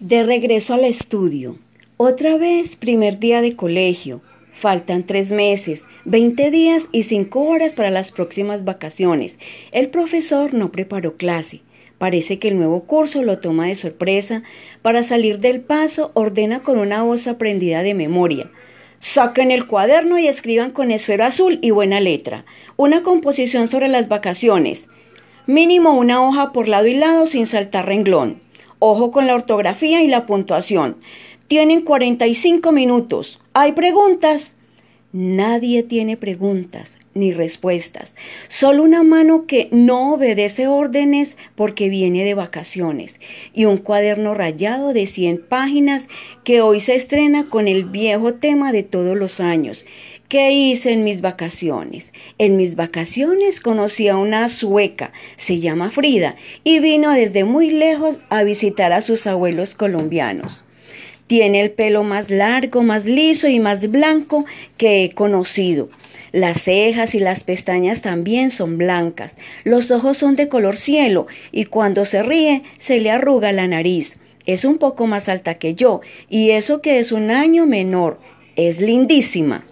De regreso al estudio. Otra vez, primer día de colegio. Faltan tres meses, 20 días y 5 horas para las próximas vacaciones. El profesor no preparó clase. Parece que el nuevo curso lo toma de sorpresa. Para salir del paso, ordena con una voz aprendida de memoria. Saquen el cuaderno y escriban con esfero azul y buena letra. Una composición sobre las vacaciones. Mínimo una hoja por lado y lado sin saltar renglón. Ojo con la ortografía y la puntuación. Tienen 45 minutos. ¿Hay preguntas? Nadie tiene preguntas ni respuestas, solo una mano que no obedece órdenes porque viene de vacaciones y un cuaderno rayado de 100 páginas que hoy se estrena con el viejo tema de todos los años. ¿Qué hice en mis vacaciones? En mis vacaciones conocí a una sueca, se llama Frida, y vino desde muy lejos a visitar a sus abuelos colombianos. Tiene el pelo más largo, más liso y más blanco que he conocido. Las cejas y las pestañas también son blancas. Los ojos son de color cielo y cuando se ríe se le arruga la nariz. Es un poco más alta que yo y eso que es un año menor. Es lindísima.